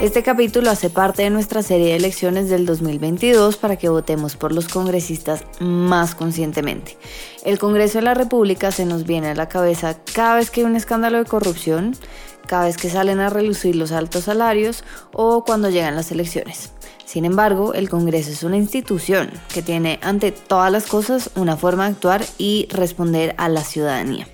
Este capítulo hace parte de nuestra serie de elecciones del 2022 para que votemos por los congresistas más conscientemente. El Congreso de la República se nos viene a la cabeza cada vez que hay un escándalo de corrupción, cada vez que salen a relucir los altos salarios o cuando llegan las elecciones. Sin embargo, el Congreso es una institución que tiene ante todas las cosas una forma de actuar y responder a la ciudadanía.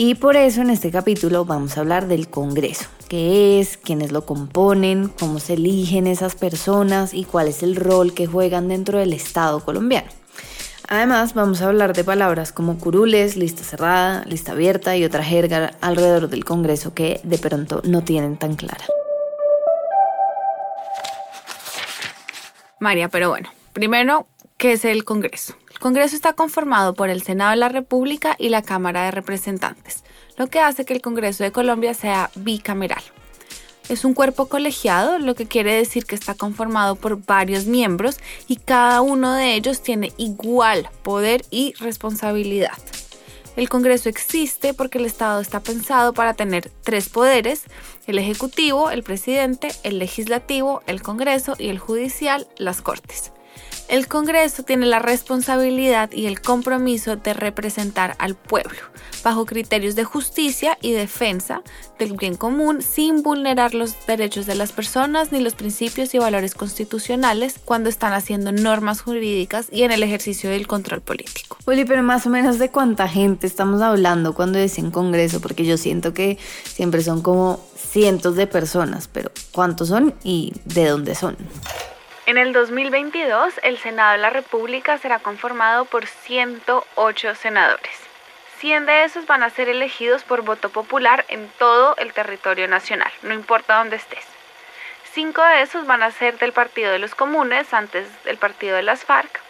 Y por eso en este capítulo vamos a hablar del Congreso, qué es, quiénes lo componen, cómo se eligen esas personas y cuál es el rol que juegan dentro del Estado colombiano. Además, vamos a hablar de palabras como curules, lista cerrada, lista abierta y otra jerga alrededor del Congreso que de pronto no tienen tan clara. María, pero bueno, primero, ¿qué es el Congreso? El Congreso está conformado por el Senado de la República y la Cámara de Representantes, lo que hace que el Congreso de Colombia sea bicameral. Es un cuerpo colegiado, lo que quiere decir que está conformado por varios miembros y cada uno de ellos tiene igual poder y responsabilidad. El Congreso existe porque el Estado está pensado para tener tres poderes, el Ejecutivo, el Presidente, el Legislativo, el Congreso y el Judicial, las Cortes. El Congreso tiene la responsabilidad y el compromiso de representar al pueblo bajo criterios de justicia y defensa del bien común sin vulnerar los derechos de las personas ni los principios y valores constitucionales cuando están haciendo normas jurídicas y en el ejercicio del control político. Juli, pero más o menos de cuánta gente estamos hablando cuando dicen Congreso, porque yo siento que siempre son como cientos de personas, pero ¿cuántos son y de dónde son? En el 2022, el Senado de la República será conformado por 108 senadores. 100 de esos van a ser elegidos por voto popular en todo el territorio nacional, no importa dónde estés. Cinco de esos van a ser del Partido de los Comunes, antes del Partido de las FARC.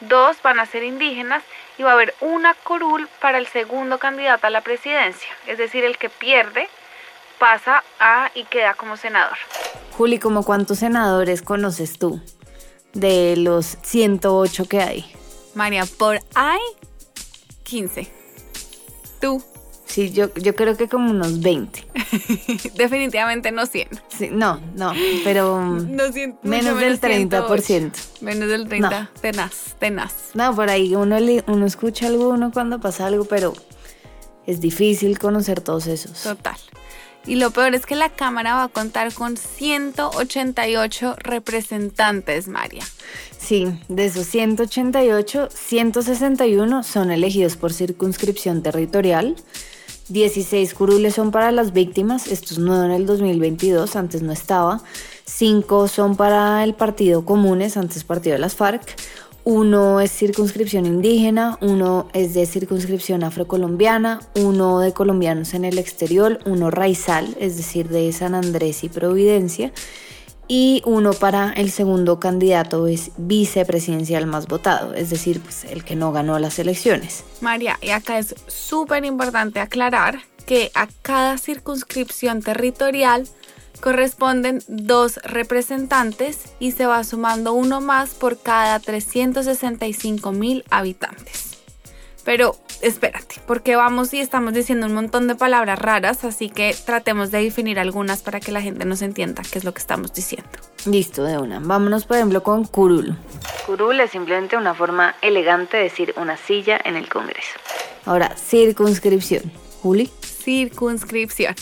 Dos van a ser indígenas y va a haber una curul para el segundo candidato a la presidencia, es decir, el que pierde pasa a y queda como senador. Juli, ¿cómo cuántos senadores conoces tú de los 108 que hay? María, por hay 15. ¿Tú? Sí, yo, yo creo que como unos 20. Definitivamente no 100. Sí, no, no, pero menos, del 30%. Menos del 30%. Tenaz, tenaz. No, por ahí uno, uno escucha alguno cuando pasa algo, pero es difícil conocer todos esos. Total. Y lo peor es que la Cámara va a contar con 188 representantes, María. Sí, de esos 188, 161 son elegidos por circunscripción territorial. 16 curules son para las víctimas, esto es nuevo en el 2022, antes no estaba. 5 son para el Partido Comunes, antes Partido de las FARC. Uno es circunscripción indígena, uno es de circunscripción afrocolombiana, uno de colombianos en el exterior, uno raizal, es decir, de San Andrés y Providencia, y uno para el segundo candidato es vicepresidencial más votado, es decir, pues, el que no ganó las elecciones. María, y acá es súper importante aclarar que a cada circunscripción territorial corresponden dos representantes y se va sumando uno más por cada 365 mil habitantes. Pero espérate, porque vamos y estamos diciendo un montón de palabras raras, así que tratemos de definir algunas para que la gente nos entienda qué es lo que estamos diciendo. Listo, de una. Vámonos, por ejemplo, con curul. Curul es simplemente una forma elegante de decir una silla en el Congreso. Ahora, circunscripción. Juli. Circunscripción.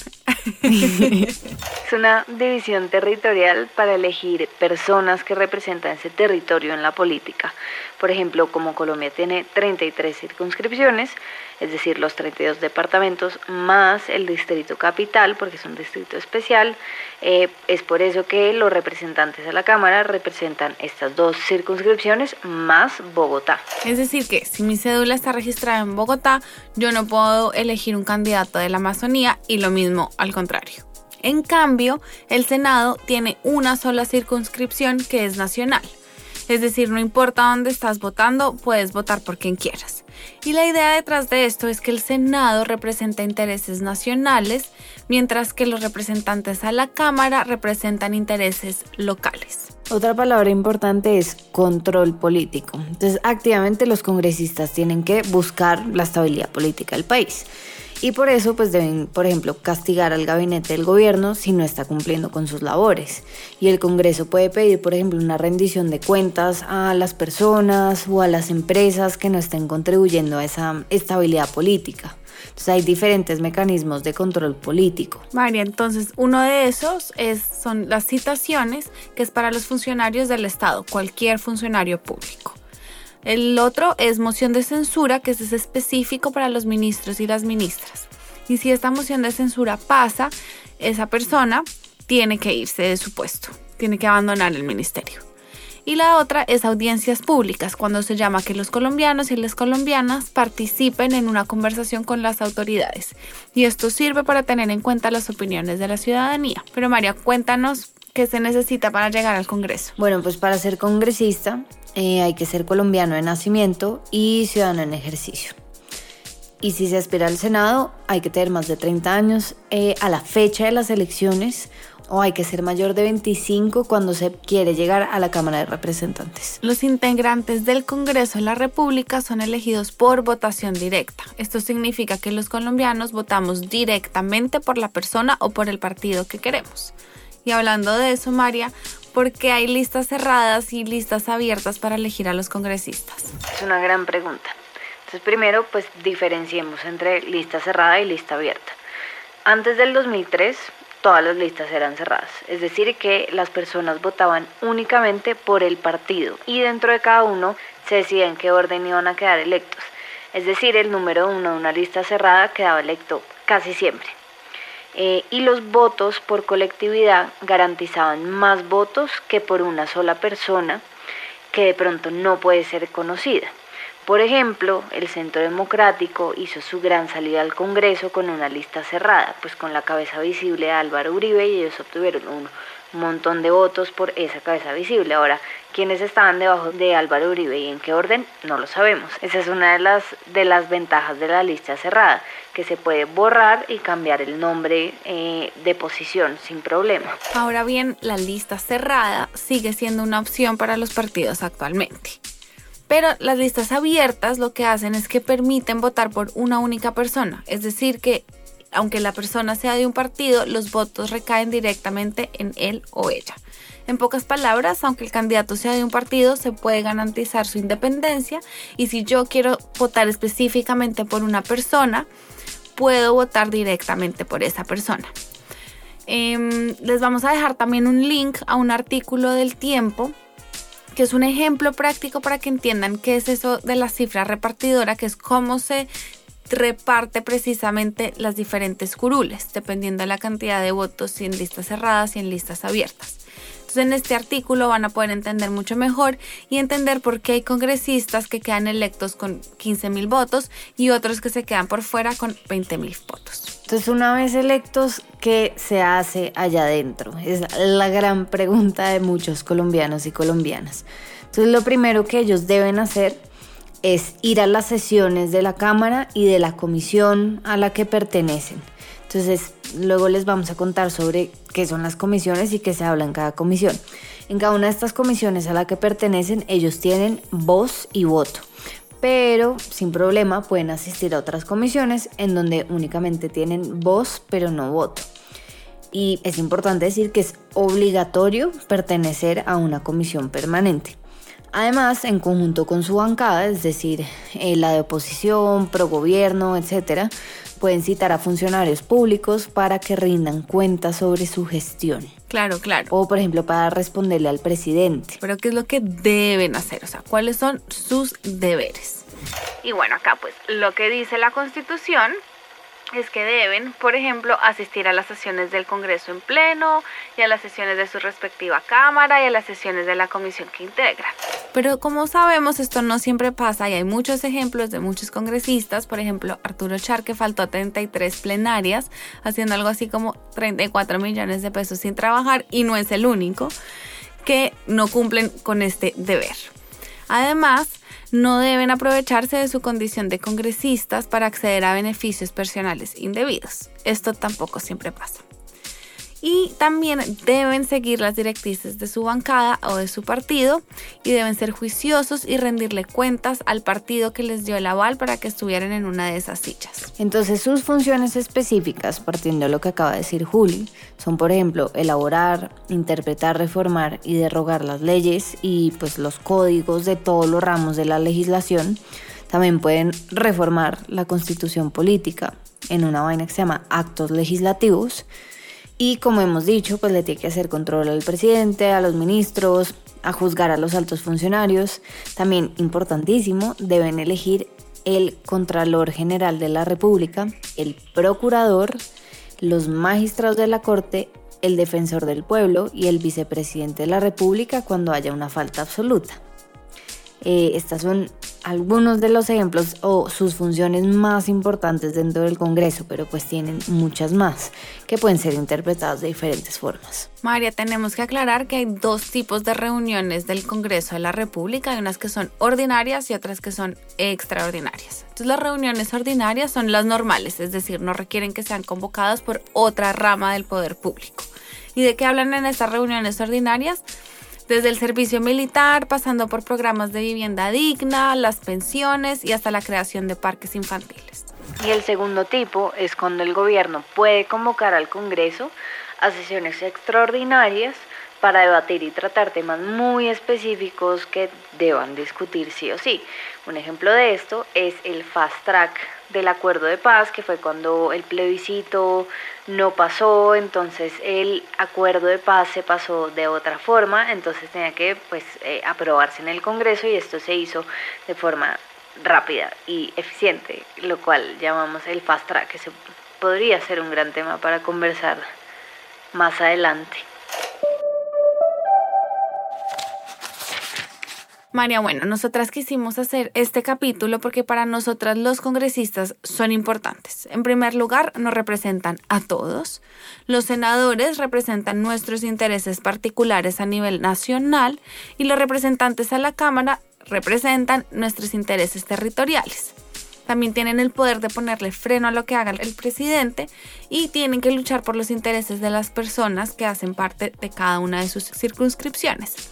es una división territorial para elegir personas que representan ese territorio en la política. Por ejemplo, como Colombia tiene 33 circunscripciones, es decir, los 32 departamentos más el distrito capital, porque es un distrito especial, eh, es por eso que los representantes de la Cámara representan estas dos circunscripciones más Bogotá. Es decir, que si mi cédula está registrada en Bogotá, yo no puedo elegir un candidato de la Amazonía y lo mismo al contrario. En cambio, el Senado tiene una sola circunscripción que es nacional. Es decir, no importa dónde estás votando, puedes votar por quien quieras. Y la idea detrás de esto es que el Senado representa intereses nacionales, mientras que los representantes a la Cámara representan intereses locales. Otra palabra importante es control político. Entonces, activamente los congresistas tienen que buscar la estabilidad política del país. Y por eso pues deben, por ejemplo, castigar al gabinete del gobierno si no está cumpliendo con sus labores. Y el Congreso puede pedir, por ejemplo, una rendición de cuentas a las personas o a las empresas que no estén contribuyendo a esa estabilidad política. Entonces hay diferentes mecanismos de control político. María, entonces uno de esos es, son las citaciones, que es para los funcionarios del Estado, cualquier funcionario público. El otro es moción de censura, que es específico para los ministros y las ministras. Y si esta moción de censura pasa, esa persona tiene que irse de su puesto, tiene que abandonar el ministerio. Y la otra es audiencias públicas, cuando se llama que los colombianos y las colombianas participen en una conversación con las autoridades. Y esto sirve para tener en cuenta las opiniones de la ciudadanía. Pero María, cuéntanos qué se necesita para llegar al Congreso. Bueno, pues para ser congresista eh, hay que ser colombiano de nacimiento y ciudadano en ejercicio. Y si se aspira al Senado, hay que tener más de 30 años eh, a la fecha de las elecciones o hay que ser mayor de 25 cuando se quiere llegar a la Cámara de Representantes. Los integrantes del Congreso de la República son elegidos por votación directa. Esto significa que los colombianos votamos directamente por la persona o por el partido que queremos. Y hablando de eso, María, porque hay listas cerradas y listas abiertas para elegir a los congresistas? Es una gran pregunta. Entonces, primero, pues diferenciemos entre lista cerrada y lista abierta. Antes del 2003, todas las listas eran cerradas, es decir, que las personas votaban únicamente por el partido y dentro de cada uno se decía en qué orden iban a quedar electos. Es decir, el número uno de una lista cerrada quedaba electo casi siempre. Eh, y los votos por colectividad garantizaban más votos que por una sola persona que de pronto no puede ser conocida. Por ejemplo, el Centro Democrático hizo su gran salida al Congreso con una lista cerrada, pues con la cabeza visible de Álvaro Uribe y ellos obtuvieron un montón de votos por esa cabeza visible. Ahora, quiénes estaban debajo de Álvaro Uribe y en qué orden, no lo sabemos. Esa es una de las, de las ventajas de la lista cerrada, que se puede borrar y cambiar el nombre eh, de posición sin problema. Ahora bien, la lista cerrada sigue siendo una opción para los partidos actualmente. Pero las listas abiertas lo que hacen es que permiten votar por una única persona, es decir, que aunque la persona sea de un partido, los votos recaen directamente en él o ella. En pocas palabras, aunque el candidato sea de un partido, se puede garantizar su independencia y si yo quiero votar específicamente por una persona, puedo votar directamente por esa persona. Em, les vamos a dejar también un link a un artículo del tiempo que es un ejemplo práctico para que entiendan qué es eso de la cifra repartidora, que es cómo se reparte precisamente las diferentes curules, dependiendo de la cantidad de votos y en listas cerradas y en listas abiertas. Entonces en este artículo van a poder entender mucho mejor y entender por qué hay congresistas que quedan electos con 15 mil votos y otros que se quedan por fuera con 20 mil votos. Entonces una vez electos, ¿qué se hace allá adentro? Es la gran pregunta de muchos colombianos y colombianas. Entonces lo primero que ellos deben hacer es ir a las sesiones de la Cámara y de la comisión a la que pertenecen. Entonces, luego les vamos a contar sobre qué son las comisiones y qué se habla en cada comisión. En cada una de estas comisiones a la que pertenecen, ellos tienen voz y voto, pero sin problema pueden asistir a otras comisiones en donde únicamente tienen voz pero no voto. Y es importante decir que es obligatorio pertenecer a una comisión permanente. Además, en conjunto con su bancada, es decir, eh, la de oposición, pro gobierno, etcétera, pueden citar a funcionarios públicos para que rindan cuentas sobre su gestión. Claro, claro. O, por ejemplo, para responderle al presidente. Pero, ¿qué es lo que deben hacer? O sea, ¿cuáles son sus deberes? Y bueno, acá pues lo que dice la Constitución es que deben, por ejemplo, asistir a las sesiones del Congreso en pleno y a las sesiones de su respectiva Cámara y a las sesiones de la comisión que integra. Pero como sabemos, esto no siempre pasa y hay muchos ejemplos de muchos congresistas, por ejemplo, Arturo Char que faltó a 33 plenarias, haciendo algo así como 34 millones de pesos sin trabajar y no es el único, que no cumplen con este deber. Además, no deben aprovecharse de su condición de congresistas para acceder a beneficios personales indebidos. Esto tampoco siempre pasa y también deben seguir las directrices de su bancada o de su partido y deben ser juiciosos y rendirle cuentas al partido que les dio el aval para que estuvieran en una de esas sillas. Entonces sus funciones específicas, partiendo de lo que acaba de decir Juli, son por ejemplo elaborar, interpretar, reformar y derrogar las leyes y pues los códigos de todos los ramos de la legislación. También pueden reformar la constitución política en una vaina que se llama actos legislativos y como hemos dicho, pues le tiene que hacer control al presidente, a los ministros, a juzgar a los altos funcionarios. También importantísimo, deben elegir el Contralor General de la República, el Procurador, los magistrados de la Corte, el Defensor del Pueblo y el Vicepresidente de la República cuando haya una falta absoluta. Eh, estas son algunos de los ejemplos o sus funciones más importantes dentro del Congreso, pero pues tienen muchas más que pueden ser interpretadas de diferentes formas. María, tenemos que aclarar que hay dos tipos de reuniones del Congreso de la República, hay unas que son ordinarias y otras que son extraordinarias. Entonces las reuniones ordinarias son las normales, es decir, no requieren que sean convocadas por otra rama del poder público. ¿Y de qué hablan en estas reuniones ordinarias? Desde el servicio militar, pasando por programas de vivienda digna, las pensiones y hasta la creación de parques infantiles. Y el segundo tipo es cuando el gobierno puede convocar al Congreso a sesiones extraordinarias para debatir y tratar temas muy específicos que deban discutir sí o sí. Un ejemplo de esto es el fast track del acuerdo de paz, que fue cuando el plebiscito no pasó, entonces el acuerdo de paz se pasó de otra forma, entonces tenía que pues eh, aprobarse en el Congreso y esto se hizo de forma rápida y eficiente, lo cual llamamos el fast track, que se podría ser un gran tema para conversar más adelante. María, bueno, nosotras quisimos hacer este capítulo porque para nosotras los congresistas son importantes. En primer lugar, nos representan a todos. Los senadores representan nuestros intereses particulares a nivel nacional y los representantes a la Cámara representan nuestros intereses territoriales. También tienen el poder de ponerle freno a lo que haga el presidente y tienen que luchar por los intereses de las personas que hacen parte de cada una de sus circunscripciones.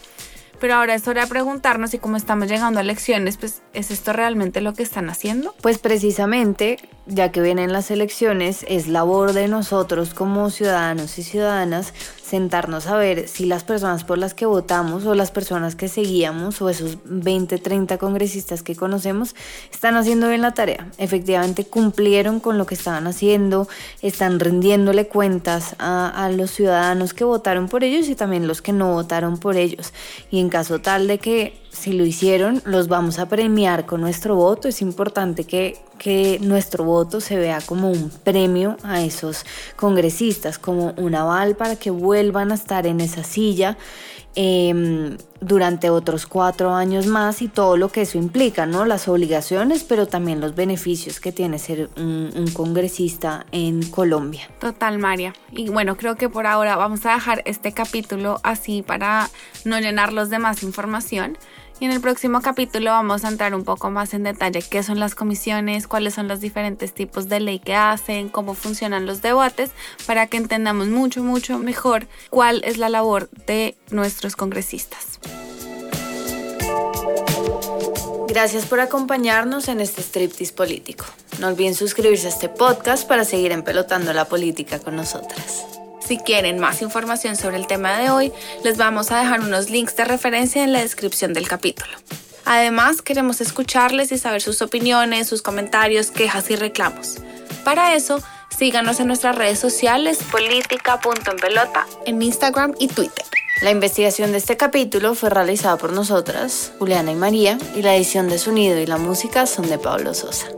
Pero ahora es hora de preguntarnos si como estamos llegando a elecciones, pues ¿es esto realmente lo que están haciendo? Pues precisamente, ya que vienen las elecciones, es labor de nosotros como ciudadanos y ciudadanas sentarnos a ver si las personas por las que votamos o las personas que seguíamos o esos 20, 30 congresistas que conocemos están haciendo bien la tarea. Efectivamente cumplieron con lo que estaban haciendo, están rindiéndole cuentas a, a los ciudadanos que votaron por ellos y también los que no votaron por ellos. Y en caso tal de que si lo hicieron, los vamos a premiar con nuestro voto. Es importante que, que, nuestro voto se vea como un premio a esos congresistas, como un aval para que vuelvan a estar en esa silla em, durante otros cuatro años más y todo lo que eso implica, ¿no? Las obligaciones, pero también los beneficios que tiene ser un, un congresista en Colombia. Total, María. Y bueno, creo que por ahora vamos a dejar este capítulo así para no llenarlos de más información. Y en el próximo capítulo vamos a entrar un poco más en detalle qué son las comisiones, cuáles son los diferentes tipos de ley que hacen, cómo funcionan los debates, para que entendamos mucho, mucho mejor cuál es la labor de nuestros congresistas. Gracias por acompañarnos en este striptease político. No olviden suscribirse a este podcast para seguir empelotando la política con nosotras. Si quieren más información sobre el tema de hoy, les vamos a dejar unos links de referencia en la descripción del capítulo. Además, queremos escucharles y saber sus opiniones, sus comentarios, quejas y reclamos. Para eso, síganos en nuestras redes sociales política.enpelota en Instagram y Twitter. La investigación de este capítulo fue realizada por nosotras, Juliana y María, y la edición de sonido y la música son de Pablo Sosa.